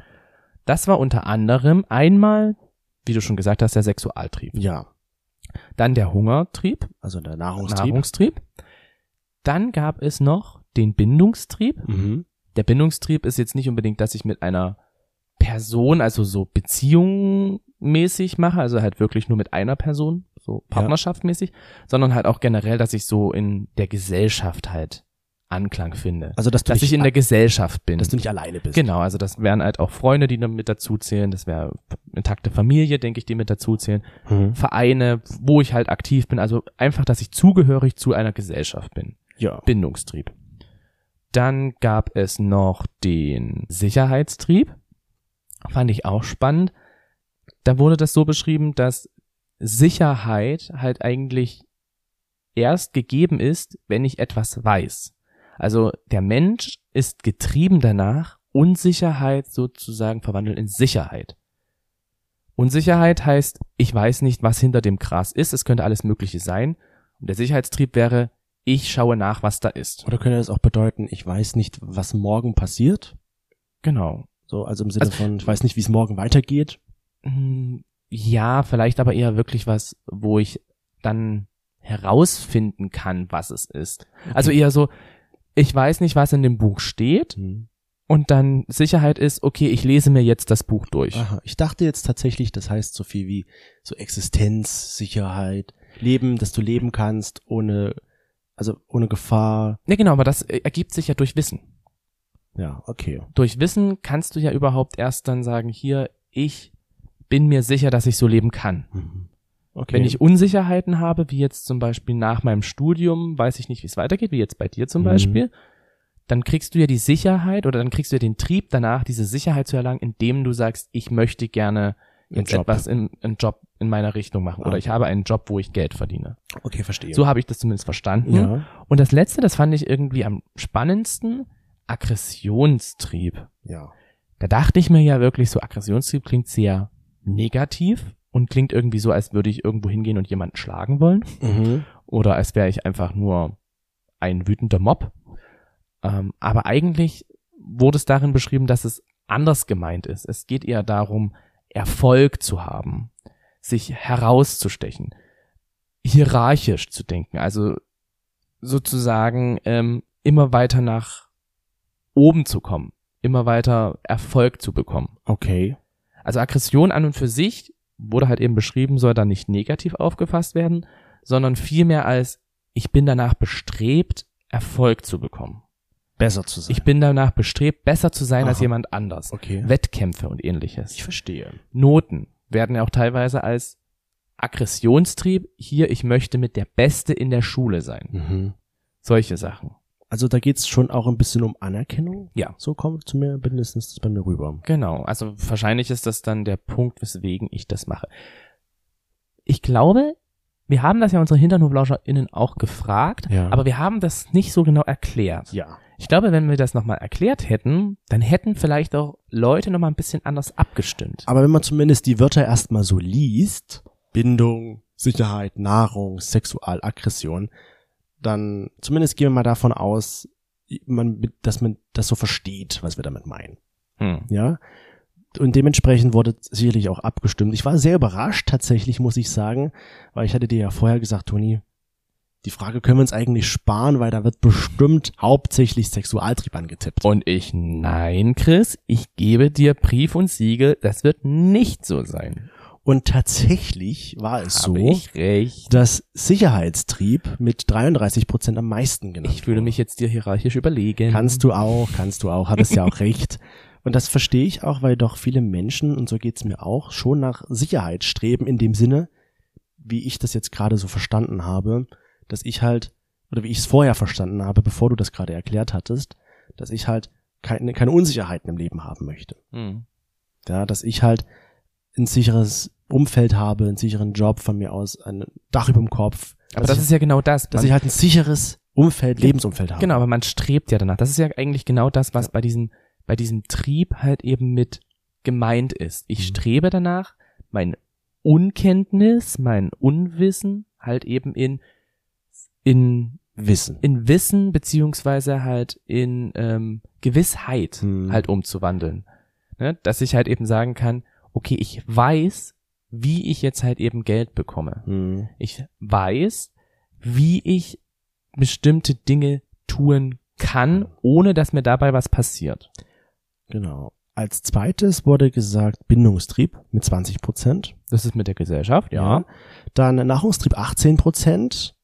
Das war unter anderem einmal, wie du schon gesagt hast, der Sexualtrieb. ja. Dann der Hungertrieb, Also der Nahrungstrieb. Nahrungstrieb. Dann gab es noch den Bindungstrieb. Mhm. Der Bindungstrieb ist jetzt nicht unbedingt, dass ich mit einer Person, also so beziehungsmäßig mache, also halt wirklich nur mit einer Person, so partnerschaftmäßig, sondern halt auch generell, dass ich so in der Gesellschaft halt Anklang finde. Also dass du dass ich in der Gesellschaft bin. dass du nicht alleine bist. Genau, also das wären halt auch Freunde, die mit dazu zählen, das wäre intakte Familie, denke ich, die mit dazu zählen, Mhm. Vereine, wo ich halt aktiv bin, also einfach, dass ich zugehörig zu einer Gesellschaft bin. Ja. Bindungstrieb. Dann gab es noch den Sicherheitstrieb. Fand ich auch spannend. Da wurde das so beschrieben, dass Sicherheit halt eigentlich erst gegeben ist, wenn ich etwas weiß. Also der Mensch ist getrieben danach, Unsicherheit sozusagen verwandeln in Sicherheit. Unsicherheit heißt, ich weiß nicht, was hinter dem Gras ist, es könnte alles Mögliche sein. Und der Sicherheitstrieb wäre, ich schaue nach, was da ist. Oder könnte das auch bedeuten, ich weiß nicht, was morgen passiert? Genau. So, also im Sinne Also- von, ich weiß nicht, wie es morgen weitergeht. Hm, Ja, vielleicht aber eher wirklich was, wo ich dann herausfinden kann, was es ist. Also eher so, ich weiß nicht, was in dem Buch steht Hm. und dann Sicherheit ist, okay, ich lese mir jetzt das Buch durch. Aha, ich dachte jetzt tatsächlich, das heißt so viel wie so Existenz, Sicherheit, Leben, dass du leben kannst ohne, also ohne Gefahr. Ja, genau, aber das ergibt sich ja durch Wissen. Ja, okay. Durch Wissen kannst du ja überhaupt erst dann sagen, hier, ich bin mir sicher, dass ich so leben kann. Mhm. Okay. Wenn ich Unsicherheiten habe, wie jetzt zum Beispiel nach meinem Studium, weiß ich nicht, wie es weitergeht, wie jetzt bei dir zum Mhm. Beispiel, dann kriegst du ja die Sicherheit oder dann kriegst du ja den Trieb danach, diese Sicherheit zu erlangen, indem du sagst, ich möchte gerne jetzt Job. etwas in, einen Job in meiner Richtung machen Ah. oder ich habe einen Job, wo ich Geld verdiene. okay, verstehe. So habe ich das zumindest verstanden. ja. Und das letzte, das fand ich irgendwie am spannendsten, Aggressionstrieb. Ja. Da dachte ich mir ja wirklich so, Aggressionstrieb klingt sehr negativ und klingt irgendwie so, als würde ich irgendwo hingehen und jemanden schlagen wollen Mhm. oder als wäre ich einfach nur ein wütender Mob. Ähm, aber eigentlich wurde es darin beschrieben, dass es anders gemeint ist. Es geht eher darum, Erfolg zu haben, sich herauszustechen, hierarchisch zu denken, also sozusagen ähm, immer weiter nach oben zu kommen, immer weiter Erfolg zu bekommen. Okay. Also Aggression an und für sich wurde halt eben beschrieben, soll dann nicht negativ aufgefasst werden, sondern vielmehr als ich bin danach bestrebt, Erfolg zu bekommen. Besser zu sein. Ich bin danach bestrebt, besser zu sein als Aha. jemand anders. okay. Wettkämpfe und ähnliches. Ich verstehe. Noten werden ja auch teilweise als Aggressionstrieb, hier ich möchte mit der Beste in der Schule sein. Mhm. Solche Sachen. Also da geht's schon auch ein bisschen um Anerkennung. Ja. So kommt zu mir mindestens das bei mir rüber. Genau, also wahrscheinlich ist das dann der Punkt, weswegen ich das mache. Ich glaube, wir haben das ja unsere HinternhoflauscherInnen auch gefragt, Ja. aber wir haben das nicht so genau erklärt. Ja. Ich glaube, wenn wir das nochmal erklärt hätten, dann hätten vielleicht auch Leute nochmal ein bisschen anders abgestimmt. Aber wenn man zumindest die Wörter erstmal so liest, Bindung, Sicherheit, Nahrung, Sexualaggression, dann zumindest gehen wir mal davon aus, man, dass man das so versteht, was wir damit meinen. Hm. Ja. Und dementsprechend wurde sicherlich auch abgestimmt. Ich war sehr überrascht, tatsächlich, muss ich sagen, weil ich hatte dir ja vorher gesagt, Toni, die Frage können wir uns eigentlich sparen, weil da wird bestimmt hauptsächlich Sexualtrieb angetippt. Und ich, nein, Chris, ich gebe dir Brief und Siegel, das wird nicht so sein. Und tatsächlich war es Habe so, dass Sicherheitstrieb mit 33 Prozent am meisten genannt Ich wurde. mich jetzt dir hierarchisch überlegen. Kannst du auch, kannst du auch, hattest ja auch recht. Und das verstehe ich auch, weil doch viele Menschen, und so geht's mir auch, schon nach Sicherheit streben in dem Sinne, wie ich das jetzt gerade so verstanden habe, dass ich halt, oder wie ich es vorher verstanden habe, bevor du das gerade erklärt hattest, dass ich halt keine, keine Unsicherheiten im Leben haben möchte. Hm. Ja, dass ich halt ein sicheres Umfeld habe, einen sicheren Job von mir aus, ein Dach über dem Kopf. Aber dass das ich, ist ja genau das. dass ich halt ein sicheres Umfeld, Ja, Lebensumfeld habe. Genau, aber man strebt ja danach. Das ist ja eigentlich genau das, was bei diesem, bei diesem Trieb halt eben mit gemeint ist. Ich Mhm. strebe danach, mein Unkenntnis, mein Unwissen halt eben in, in, Wissen. in Wissen beziehungsweise halt in ähm, Gewissheit Mhm. halt umzuwandeln. Ne? Dass ich halt eben sagen kann, okay, ich weiß, wie ich jetzt halt eben Geld bekomme. Hm. Ich weiß, wie ich bestimmte Dinge tun kann, ohne dass mir dabei was passiert. Genau. Als zweites wurde gesagt Bindungstrieb mit 20 Prozent. Das ist mit der Gesellschaft, ja. Dann Nahrungstrieb 18 Prozent,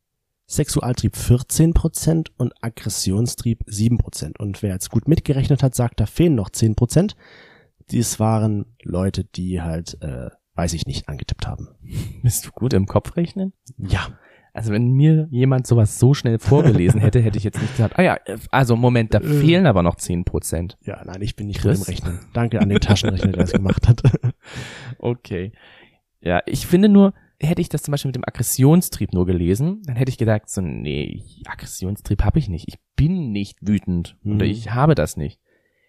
Sexualtrieb 14 Prozent und Aggressionstrieb 7 Prozent. Und wer jetzt gut mitgerechnet hat, sagt, da fehlen noch 10 Prozent. Dies waren Leute, die halt, äh, weiß ich nicht, angetippt haben. Bist du gut im Kopf rechnen? Ja. Also wenn mir jemand sowas so schnell vorgelesen hätte, hätte ich jetzt nicht gesagt, ah ja, also Moment, da Äh. fehlen aber noch 10 Prozent. Ja, nein, ich bin nicht gut im Rechnen. Danke an den Taschenrechner, der das gemacht hat. Okay. Ja, ich finde nur, hätte ich das zum Beispiel mit dem Aggressionstrieb nur gelesen, dann hätte ich gedacht, so, nee, Aggressionstrieb habe ich nicht. Ich bin nicht wütend Mhm. oder ich habe das nicht.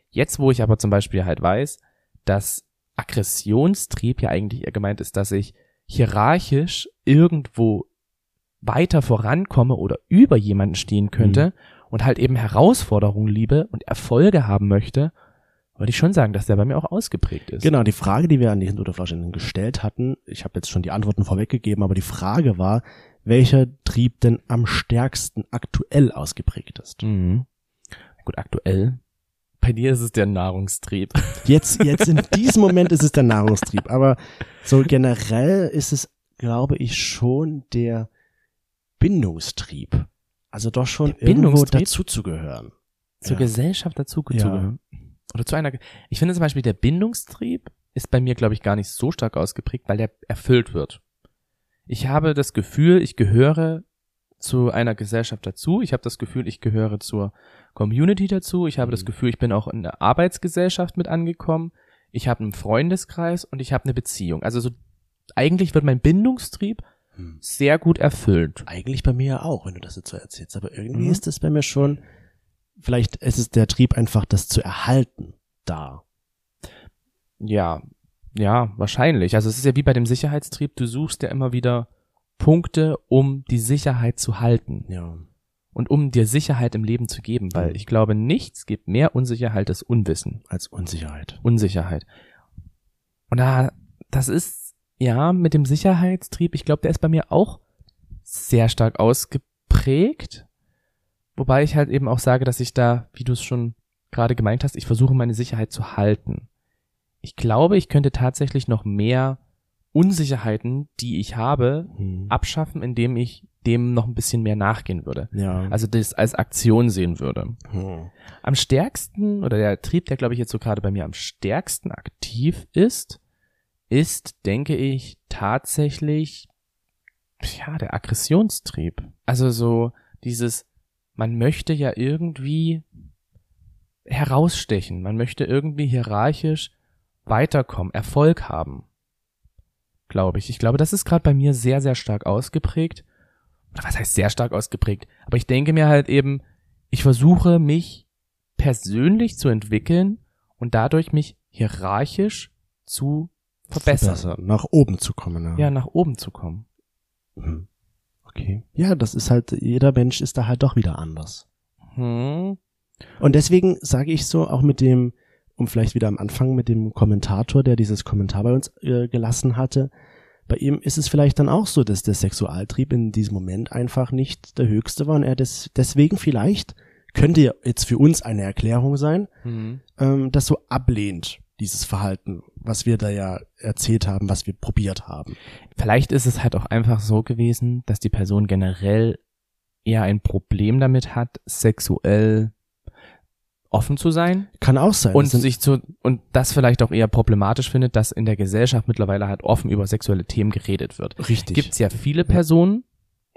Jetzt, wo ich aber zum Beispiel halt weiß, dass Aggressionstrieb ja eigentlich eher gemeint ist, dass ich hierarchisch irgendwo weiter vorankomme oder über jemanden stehen könnte und halt eben Herausforderungen liebe und Erfolge haben möchte, würde ich schon sagen, dass der bei mir auch ausgeprägt ist. Genau, die Frage, die wir an die Hinterflaschen gestellt hatten, ich habe jetzt schon die Antworten vorweggegeben, aber die Frage war, welcher Trieb denn am stärksten aktuell ausgeprägt ist. Mhm. Gut, aktuell. Bei dir ist es der Nahrungstrieb. Jetzt, jetzt in diesem Moment ist es der Nahrungstrieb, aber so generell ist es, glaube ich, schon der Bindungstrieb. Also doch schon Der irgendwo dazuzugehören. Zur Ja. Gesellschaft dazu Ja. Oder zu einer, ich finde zum Beispiel der Bindungstrieb ist bei mir, glaube ich, gar nicht so stark ausgeprägt, weil der erfüllt wird. Ich habe das Gefühl, ich gehöre zu einer Gesellschaft dazu. Ich habe das Gefühl, ich gehöre zur Community dazu. Ich habe das Mhm. Gefühl, ich bin auch in der Arbeitsgesellschaft mit angekommen. Ich habe einen Freundeskreis und ich habe eine Beziehung. Also so, eigentlich wird mein Bindungstrieb Hm. sehr gut erfüllt. Eigentlich bei mir ja auch, wenn du das jetzt so erzählst. Aber irgendwie Mhm. ist es bei mir schon, vielleicht ist es der Trieb einfach, das zu erhalten, da. Ja, ja, wahrscheinlich. Also es ist ja wie bei dem Sicherheitstrieb, du suchst ja immer wieder Punkte, um die Sicherheit zu halten Ja. und um dir Sicherheit im Leben zu geben, weil Mhm. ich glaube, nichts gibt mehr Unsicherheit als Unwissen. Als Unsicherheit. Unsicherheit. Und da, das ist, ja, mit dem Sicherheitstrieb, ich glaube, der ist bei mir auch sehr stark ausgeprägt. Wobei ich halt eben auch sage, dass ich da, wie du es schon gerade gemeint hast, ich versuche meine Sicherheit zu halten. Ich glaube, ich könnte tatsächlich noch mehr Unsicherheiten, die ich habe, Hm. abschaffen, indem ich dem noch ein bisschen mehr nachgehen würde. Ja. Also das als Aktion sehen würde. Hm. Am stärksten, oder der Trieb, der glaube ich jetzt so gerade bei mir am stärksten aktiv ist, ist, denke ich, tatsächlich, ja, der Aggressionstrieb. Also so dieses, man möchte ja irgendwie herausstechen, man möchte irgendwie hierarchisch weiterkommen, Erfolg haben. Glaube ich. Ich glaube, das ist gerade bei mir sehr, sehr stark ausgeprägt. Oder was heißt sehr stark ausgeprägt? Aber ich denke mir halt eben, ich versuche mich persönlich zu entwickeln und dadurch mich hierarchisch zu verbessern. Nach oben zu kommen. Ja. Ja, nach oben zu kommen. Hm. Okay. Ja, das ist halt, jeder Mensch ist da halt doch wieder anders. Hm. Und deswegen sage ich so auch mit dem, um vielleicht wieder am Anfang mit dem Kommentator, der dieses Kommentar bei uns äh, gelassen hatte, bei ihm ist es vielleicht dann auch so, dass der Sexualtrieb in diesem Moment einfach nicht der höchste war und er des, deswegen vielleicht, könnte jetzt für uns eine Erklärung sein, Hm. ähm, das so ablehnt, dieses Verhalten, was wir da ja erzählt haben, was wir probiert haben. Vielleicht ist es halt auch einfach so gewesen, dass die Person generell eher ein Problem damit hat, sexuell offen zu sein Kann auch sein. und sich zu und das vielleicht auch eher problematisch findet, dass in der Gesellschaft mittlerweile halt offen über sexuelle Themen geredet wird. richtig. Gibt es ja viele Personen,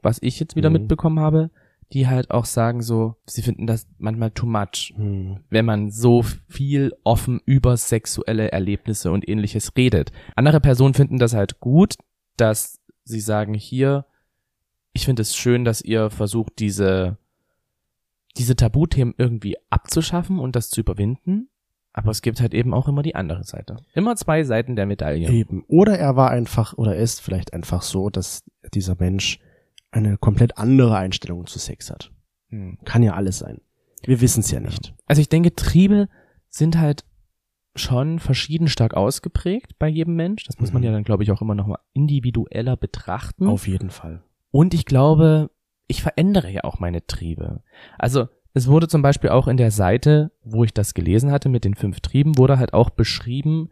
was ich jetzt wieder Mhm. mitbekommen habe, die halt auch sagen so, sie finden das manchmal too much, Hm. wenn man so viel offen über sexuelle Erlebnisse und ähnliches redet. Andere Personen finden das halt gut, dass sie sagen hier, ich finde es schön, dass ihr versucht, diese, diese Tabuthemen irgendwie abzuschaffen und das zu überwinden. Aber es gibt halt eben auch immer die andere Seite. Immer zwei Seiten der Medaille. Eben. Oder er war einfach, oder er ist vielleicht einfach so, dass dieser Mensch eine komplett andere Einstellung zu Sex hat. Hm. Kann ja alles sein. Wir wissen es ja nicht. Also ich denke, Triebe sind halt schon verschieden stark ausgeprägt bei jedem Mensch. Das muss man Mhm. ja dann, glaube ich, auch immer noch mal individueller betrachten. Auf jeden Fall. Und ich glaube, ich verändere ja auch meine Triebe. Also es wurde zum Beispiel auch in der Seite, wo ich das gelesen hatte mit den fünf Trieben, wurde halt auch beschrieben,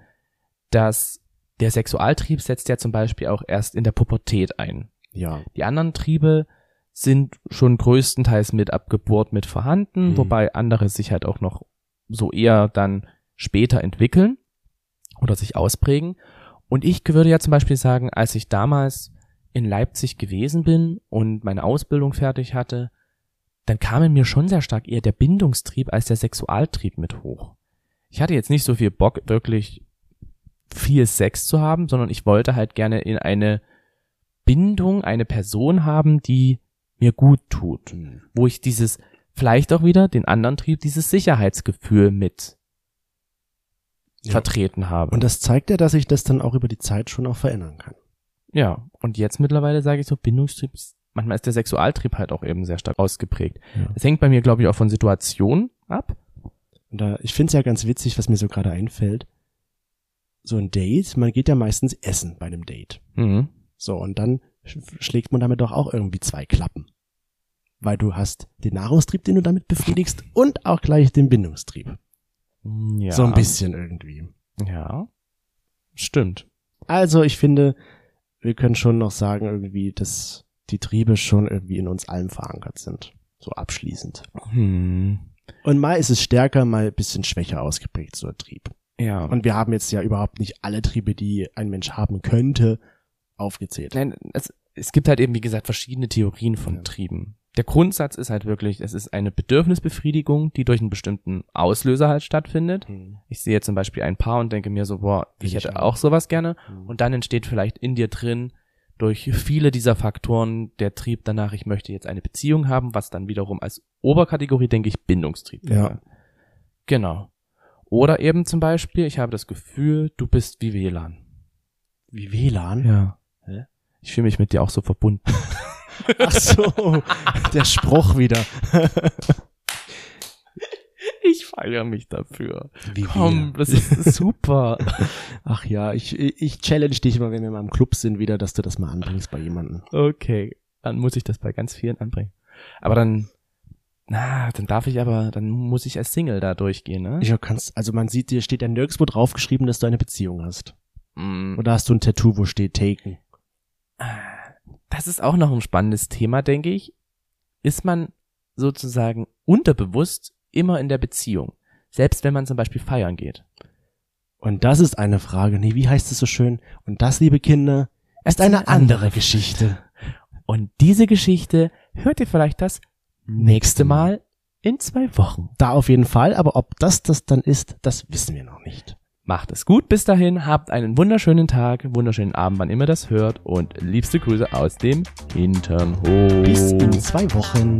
dass der Sexualtrieb setzt ja zum Beispiel auch erst in der Pubertät ein. Ja. Die anderen Triebe sind schon größtenteils mit ab Geburt mit vorhanden, Mhm. wobei andere sich halt auch noch so eher dann später entwickeln oder sich ausprägen. Und ich würde ja zum Beispiel sagen, als ich damals in Leipzig gewesen bin und meine Ausbildung fertig hatte, dann kam in mir schon sehr stark eher der Bindungstrieb als der Sexualtrieb mit hoch. Ich hatte jetzt nicht so viel Bock, wirklich viel Sex zu haben, sondern ich wollte halt gerne in eine Bindung, eine Person haben, die mir gut tut, Hm. wo ich dieses, vielleicht auch wieder den anderen Trieb, dieses Sicherheitsgefühl mit Ja. vertreten habe. Und das zeigt ja, dass sich das dann auch über die Zeit schon auch verändern kann. Ja, und jetzt mittlerweile sage ich so, Bindungstrieb ist manchmal ist der Sexualtrieb halt auch eben sehr stark ausgeprägt. Ja. Es hängt bei mir, glaube ich, auch von Situationen ab. Und da, ich finde es ja ganz witzig, was mir so gerade einfällt. So ein Date, man geht ja meistens essen bei einem Date. Mhm. So, und dann sch schlägt man damit doch auch irgendwie zwei Klappen. Weil du hast den Nahrungstrieb, den du damit befriedigst, und auch gleich den Bindungstrieb. Ja. So ein bisschen irgendwie. Ja. Stimmt. Also ich finde, wir können schon noch sagen irgendwie, dass die Triebe schon irgendwie in uns allen verankert sind. So abschließend. Hm. Und mal ist es stärker, mal ein bisschen schwächer ausgeprägt, so ein Trieb. Ja. Und wir haben jetzt ja überhaupt nicht alle Triebe, die ein Mensch haben könnte, aufgezählt. Nein, es, es gibt halt eben, wie gesagt, verschiedene Theorien von Ja. Trieben. Der Grundsatz ist halt wirklich, es ist eine Bedürfnisbefriedigung, die durch einen bestimmten Auslöser halt stattfindet. Hm. Ich sehe zum Beispiel ein Paar und denke mir so, boah, ich ich hätte auch. auch sowas gerne. Hm. Und dann entsteht vielleicht in dir drin durch viele dieser Faktoren der Trieb danach, ich möchte jetzt eine Beziehung haben, was dann wiederum als Oberkategorie, denke ich, Bindungstrieb wäre. Genau. Oder eben zum Beispiel, ich habe das Gefühl, du bist wie WLAN. Wie WLAN? Ja. Hä? Ich fühle mich mit dir auch so verbunden. Ach so, der Spruch wieder. Ich feiere mich dafür. Wie Komm, das ist super. Ach ja, ich, ich challenge dich mal, wenn wir mal im Club sind, wieder, dass du das mal anbringst bei jemandem. Okay, dann muss ich das bei ganz vielen anbringen. Aber dann, na, dann darf ich aber, dann muss ich als Single da durchgehen, ne? Ich kannst, also man sieht, dir steht ja nirgendwo draufgeschrieben, dass du eine Beziehung hast. Mm, Oder hast du ein Tattoo, wo steht Taken? Das ist auch noch ein spannendes Thema, denke ich. Ist man sozusagen unterbewusst immer in der Beziehung? Selbst wenn man zum Beispiel feiern geht. Und das ist eine Frage, nee, wie heißt es so schön? Und das, liebe Kinder, ist eine andere Geschichte. Und diese Geschichte hört ihr vielleicht das nächste Mal in zwei Wochen. Da auf jeden Fall, aber ob das das dann ist, das wissen wir noch nicht. Macht es gut bis dahin, habt einen wunderschönen Tag, wunderschönen Abend, wann immer das hört und liebste Grüße aus dem Hinternhof. Bis in zwei Wochen.